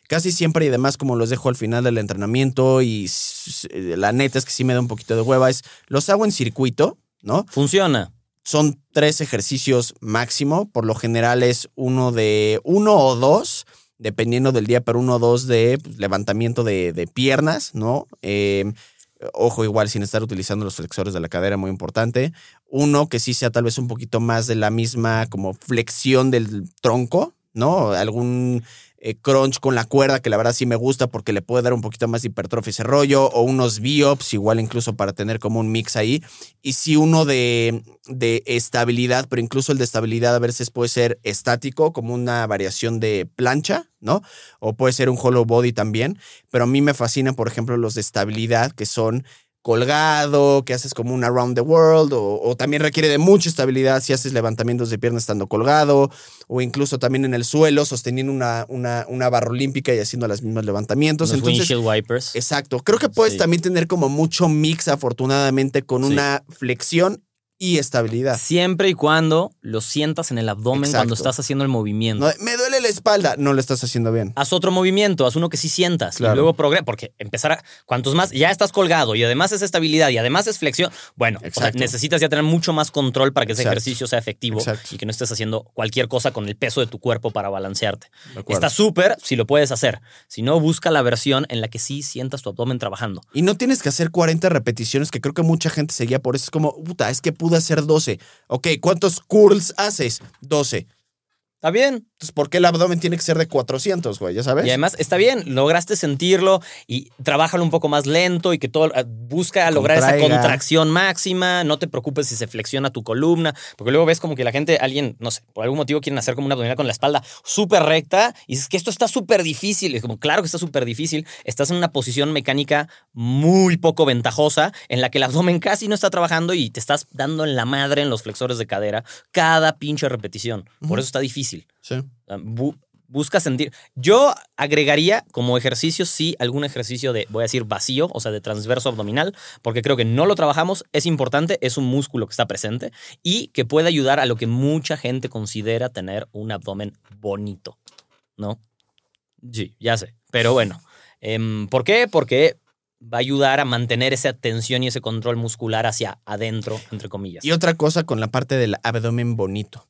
casi siempre y demás como los dejo al final del entrenamiento y la neta es que sí me da un poquito de hueva es los hago en circuito, ¿no? Funciona. Son tres ejercicios máximo. Por lo general es uno de uno o dos, dependiendo del día, pero uno o dos de pues, levantamiento de, piernas, ¿no? Em, ojo, igual sin estar utilizando los flexores de la cadera, muy importante. Uno que sí sea tal vez un poquito más de la misma como flexión del tronco, ¿no? Algún eh, crunch con la cuerda, que la verdad sí me gusta porque le puede dar un poquito más de hipertrofia ese rollo, o unos biops, igual incluso para tener como un mix ahí. Y sí uno de, de estabilidad, pero incluso el de estabilidad a veces puede ser estático, como una variación de plancha, ¿no? O puede ser un hollow body también. Pero a mí me fascinan, por ejemplo, los de estabilidad, que son colgado, que haces como un around the world, o, también requiere de mucha estabilidad si haces levantamientos de pierna estando colgado, o incluso también en el suelo, sosteniendo una, una, una barra olímpica y haciendo los mismos levantamientos. Los windshield wipers. Exacto. Creo que puedes también tener como mucho mix, afortunadamente, con una flexión y estabilidad. Siempre y cuando lo sientas en el abdomen cuando estás haciendo el movimiento. me duele la espalda, no lo estás haciendo bien. Haz otro movimiento, haz uno que sí sientas y luego progresa, porque empezar a, cuantos más, ya estás colgado y además es estabilidad y además es flexión, bueno, necesitas ya tener mucho más control para que ese ejercicio sea efectivo y que no estés haciendo cualquier cosa con el peso de tu cuerpo para balancearte. Está súper si lo puedes hacer. Si no, busca la versión en la que sí sientas tu abdomen trabajando. Y no tienes que hacer 40 repeticiones, que creo que mucha gente seguía por eso. Es como, puta, es que pude hacer 12. Ok, ¿cuántos curls haces? 12. Está bien. Entonces, ¿por qué el abdomen tiene que ser de 400, güey? Ya sabes. Y además, está bien, lograste sentirlo y trabájalo un poco más lento y que todo, ah, busca lograr esa contracción máxima, no te preocupes si se flexiona tu columna, porque luego ves como que la gente, alguien, no sé, por algún motivo quieren hacer como una abdominal con la espalda súper recta y dices que esto está súper difícil. es como, claro que está súper difícil, estás en una posición mecánica muy poco ventajosa en la que el abdomen casi no está trabajando y te estás dando en la madre en los flexores de cadera cada pinche repetición. Por eso está difícil. Sí. busca sentir. Yo agregaría como ejercicio, sí, algún ejercicio de, voy a decir, vacío, o sea, de transverso abdominal, porque creo que no lo trabajamos, es importante, es un músculo que está presente y que puede ayudar a lo que mucha gente considera tener un abdomen bonito, ¿no? Sí, ya sé. Pero bueno, em, ¿por qué? Porque va a ayudar a mantener esa tensión y ese control muscular hacia adentro, entre comillas. Y otra cosa con la parte del abdomen bonito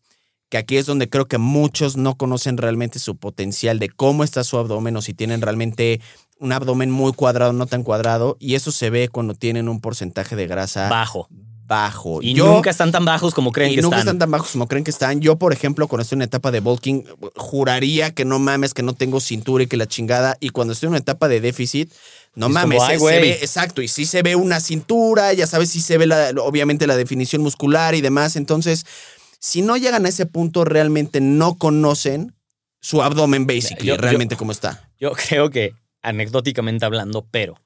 que aquí es donde creo que muchos no conocen realmente su potencial de cómo está su abdomen o si tienen realmente un abdomen muy cuadrado, no tan cuadrado, y eso se ve cuando tienen un porcentaje de grasa bajo. Bajo. Y nunca están tan bajos como creen que están. nunca están tan bajos como creen que están. Yo, por ejemplo, cuando estoy en una etapa de bulking, juraría que no mames, que no tengo cintura y que la chingada. Y cuando estoy en una etapa de déficit, no mames, se, ve, exacto, y sí se ve una cintura, ya sabes, sí se ve la, obviamente la definición muscular y demás. Entonces, si no llegan a ese punto, realmente no conocen su abdomen basically, realmente cómo está. Yo creo que, anecdóticamente hablando, pero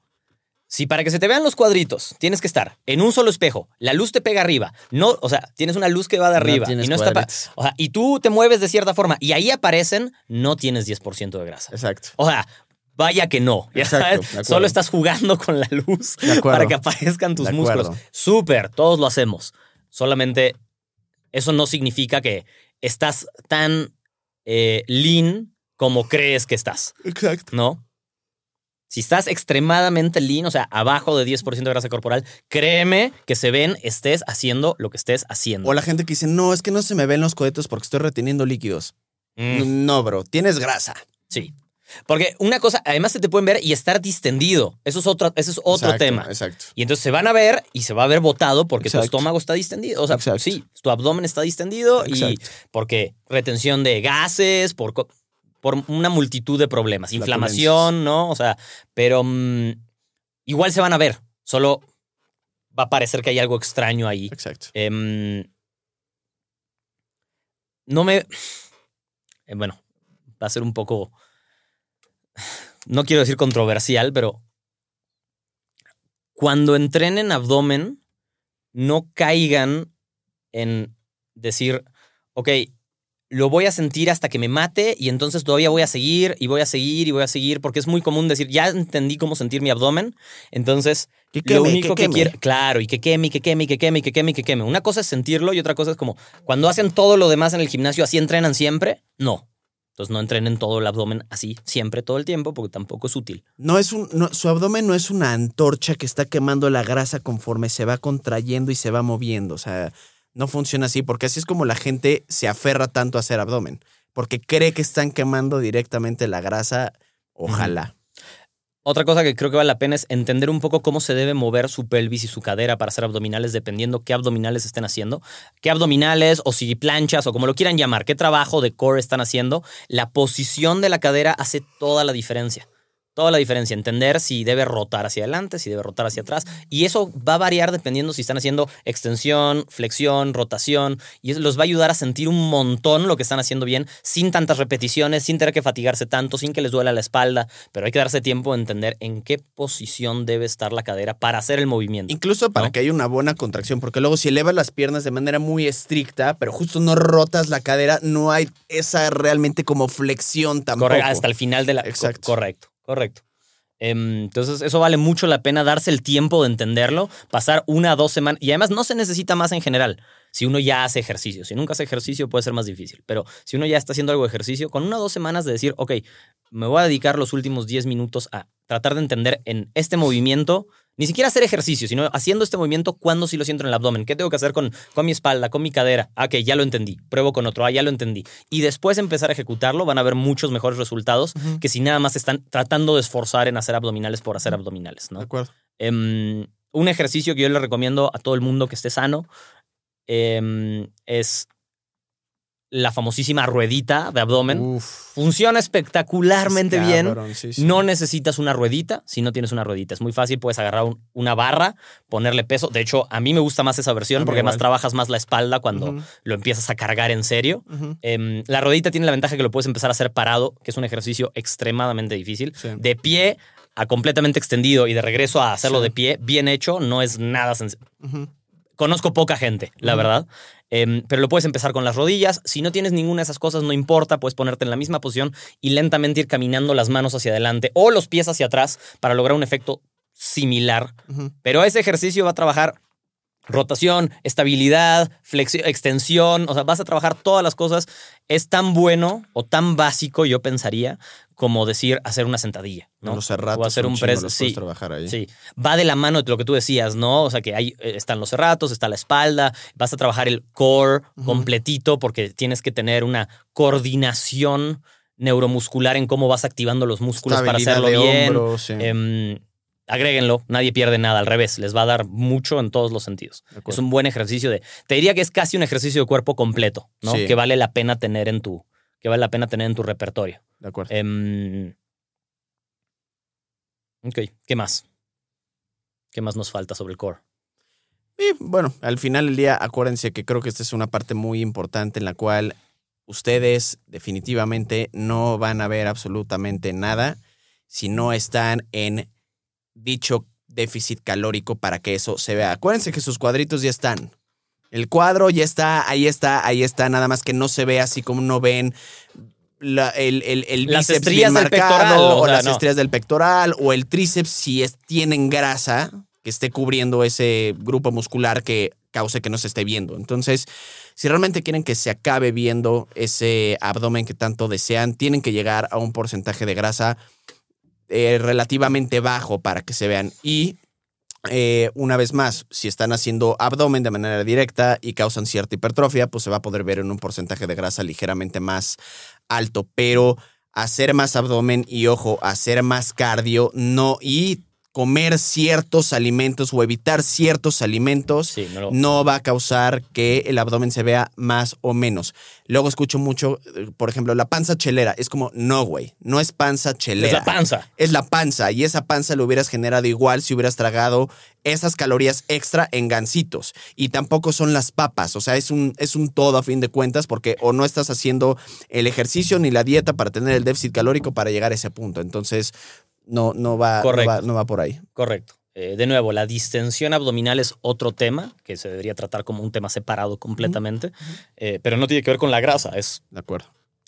si para que se te vean los cuadritos tienes que estar en un solo espejo, la luz te pega arriba, no, o sea, tienes una luz que va de arriba y no está, o sea, y tú te mueves de cierta forma y ahí aparecen, no tienes 10% de grasa. Exacto. O sea, vaya que no, Solo estás jugando con la luz para que aparezcan tus músculos. Súper, todos lo hacemos. Solamente eso no significa que estás tan eh, lean como crees que estás. Exacto. ¿No? Si estás extremadamente lean, o sea, abajo de 10% de grasa corporal, créeme que se ven, estés haciendo lo que estés haciendo. O la gente que dice, no, es que no se me ven los cohetes porque estoy reteniendo líquidos. Mm. No, bro, tienes grasa. Sí. Porque una cosa, además se te pueden ver y estar distendido. Eso es otro, eso es otro tema. Exacto. Y entonces se van a ver y se va a ver botado porque tu estómago está distendido. O sea, sí, tu abdomen está distendido y porque retención de gases, por, por una multitud de problemas. Inflamación, ¿no? O sea, pero. Mm, igual se van a ver, solo va a parecer que hay algo extraño ahí. Exacto. Em, no me... eh, bueno, va a ser un poco... No quiero decir controversial, pero cuando entrenen abdomen, no caigan en decir, ok, lo voy a sentir hasta que me mate y entonces todavía voy a seguir y voy a seguir y voy a seguir, porque es muy común decir, ya entendí cómo sentir mi abdomen, entonces Que lo único que que, quiero, claro, y que queme, y que queme, y que queme, y que queme, y que queme. Una cosa es sentirlo y otra cosa es como, cuando hacen todo lo demás en el gimnasio, ¿así entrenan siempre? No. Entonces no entrenen todo el abdomen así, siempre, todo el tiempo, porque tampoco es útil. No es un, no, su abdomen no es una antorcha que está quemando la grasa conforme se va contrayendo y se va moviendo. O sea, no funciona así, porque así es como la gente se aferra tanto a hacer abdomen. Porque cree que están quemando directamente la grasa. Ojalá. Otra cosa que creo que vale la pena es entender un poco cómo se debe mover su pelvis y su cadera para hacer abdominales, dependiendo qué abdominales estén haciendo, qué abdominales o si planchas o como lo quieran llamar, qué trabajo de core están haciendo. La posición de la cadera hace toda la diferencia. Toda la diferencia, entender si debe rotar hacia adelante, si debe rotar hacia atrás. Y eso va a variar dependiendo si están haciendo extensión, flexión, rotación. Y eso los va a ayudar a sentir un montón lo que están haciendo bien, sin tantas repeticiones, sin tener que fatigarse tanto, sin que les duela la espalda. Pero hay que darse tiempo de entender en qué posición debe estar la cadera para hacer el movimiento. Incluso para ¿No? que haya una buena contracción, porque luego si elevas las piernas de manera muy estricta, pero justo no rotas la cadera, no hay esa realmente como flexión tampoco. Correcto, hasta el final de la. co- Exacto. Correcto, correcto. Em, Entonces, eso vale mucho la pena darse el tiempo de entenderlo, pasar una o dos semanas. Y además, no se necesita más en general. Si uno ya hace ejercicio, si nunca hace ejercicio, puede ser más difícil. Pero si uno ya está haciendo algo de ejercicio, con una o dos semanas de decir, ok, me voy a dedicar los últimos 10 minutos a tratar de entender en este movimiento, ni siquiera hacer ejercicio, sino haciendo este movimiento cuando sí lo siento en el abdomen. ¿Qué tengo que hacer con, con mi espalda, con mi cadera? Ah, ok, ya lo entendí. Pruebo con otro, ah, ya lo entendí. Y después empezar a ejecutarlo, van a haber muchos mejores resultados que si nada más están tratando de esforzar en hacer abdominales por hacer abdominales, De ¿no? acuerdo. Em, un ejercicio que yo le recomiendo a todo el mundo que esté sano em, es la famosísima ruedita de abdomen. Uf. Funciona espectacularmente Es bien. No necesitas una ruedita si no tienes una ruedita. Es muy fácil, puedes agarrar un- una barra, ponerle peso. De hecho, a mí me gusta más esa versión porque más igual. trabajas más la espalda cuando lo empiezas a cargar en serio. Em, la ruedita tiene la ventaja que lo puedes empezar a hacer parado, que es un ejercicio extremadamente difícil. Sí. De pie a completamente extendido y de regreso a hacerlo Sí. de pie, bien hecho, no es nada sencillo. Conozco poca gente, la verdad. Em, pero lo puedes empezar con las rodillas. Si no tienes ninguna de esas cosas, no importa, puedes ponerte en la misma posición y lentamente ir caminando las manos hacia adelante o los pies hacia atrás para lograr un efecto similar. Ujú. Pero ese ejercicio va a trabajar rotación, estabilidad, flexi- extensión, o sea, vas a trabajar todas las cosas. Es tan bueno o tan básico, yo pensaría, como decir hacer una sentadilla, ¿no? Los cerratos o hacer un press. Sí, trabajar ahí. Sí, va de la mano de lo que tú decías, ¿no? O sea, que ahí eh, están los cerratos, está la espalda, vas a trabajar el core completito porque tienes que tener una coordinación neuromuscular en cómo vas activando los músculos para hacerlo bien. hombro, sí. Em, agréguenlo, nadie pierde nada, al revés, les va a dar mucho en todos los sentidos. Es un buen ejercicio de, te diría que es casi un ejercicio de cuerpo completo, ¿no? Sí. Que vale la pena tener en tu, que vale la pena tener en tu repertorio. De acuerdo. Em, ok, ¿qué más? ¿Qué más nos falta sobre el core? Y bueno, al final del día, acuérdense que creo que esta es una parte muy importante en la cual ustedes definitivamente no van a ver absolutamente nada si no están en dicho déficit calórico para que eso se vea. Acuérdense que sus cuadritos ya están. El cuadro ya está, ahí está, ahí está, nada más que no se ve así como no ven la- el, el, el Las bíceps bien del marcado, pectoral, o o, sea, las no. estrías del pectoral o el tríceps si es- tienen grasa que esté cubriendo ese grupo muscular que cause que no se esté viendo. Entonces, si realmente quieren que se acabe viendo ese abdomen que tanto desean, tienen que llegar a un porcentaje de grasa eh, relativamente bajo para que se vean. Y eh, una vez más, si están haciendo abdomen de manera directa y causan cierta hipertrofia, pues se va a poder ver en un porcentaje de grasa ligeramente más alto. Pero hacer más abdomen y ojo, hacer más cardio, no, y comer ciertos alimentos o evitar ciertos alimentos Sí, no lo- no va a causar que el abdomen se vea más o menos. Luego escucho mucho, eh, por ejemplo, la panza chelera. Es como, no, güey, no es panza chelera. Es la panza. Es la panza y esa panza lo hubieras generado igual si hubieras tragado esas calorías extra en gancitos. Y tampoco son las papas, o sea, es un, es un todo a fin de cuentas porque o no estás haciendo el ejercicio ni la dieta para tener el déficit calórico para llegar a ese punto. Entonces, no, no, va, no, Correcto. va, no va por ahí. Correcto. Eh, de nuevo, la distensión abdominal es otro tema que se debería tratar como un tema separado completamente, eh, pero no tiene que ver con la grasa. Es De acuerdo.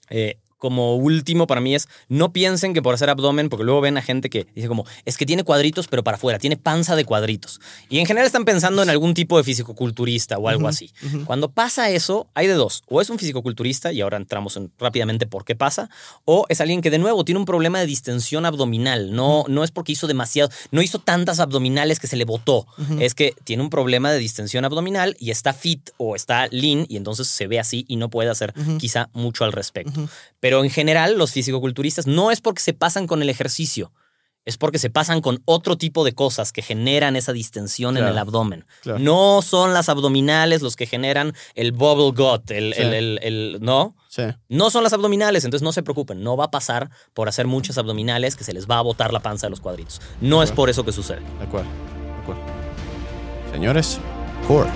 eh, como último para mí es no piensen que por hacer abdomen, porque luego ven a gente que dice como es que tiene cuadritos pero para afuera, tiene panza de cuadritos. Y en general están pensando en algún tipo de fisicoculturista o algo así. Cuando pasa eso, hay de dos. O es un fisicoculturista, y ahora entramos en rápidamente por qué pasa, o es alguien que de nuevo tiene un problema de distensión abdominal. No, no es porque hizo demasiado, no hizo tantas abdominales que se le botó. Es que tiene un problema de distensión abdominal y está fit o está lean y entonces se ve así y no puede hacer quizá mucho al respecto. Ujú. Pero en general, los fisicoculturistas no es porque se pasan con el ejercicio. Es porque se pasan con otro tipo de cosas que generan esa distensión en el abdomen. claro. No son las abdominales los que generan el bubble gut, el, Sí. el- el- el- no. Sí. No son las abdominales, entonces no se preocupen. No va a pasar por hacer muchas abdominales que se les va a botar la panza de los cuadritos. No es por eso que sucede. De acuerdo. De acuerdo. Señores, core.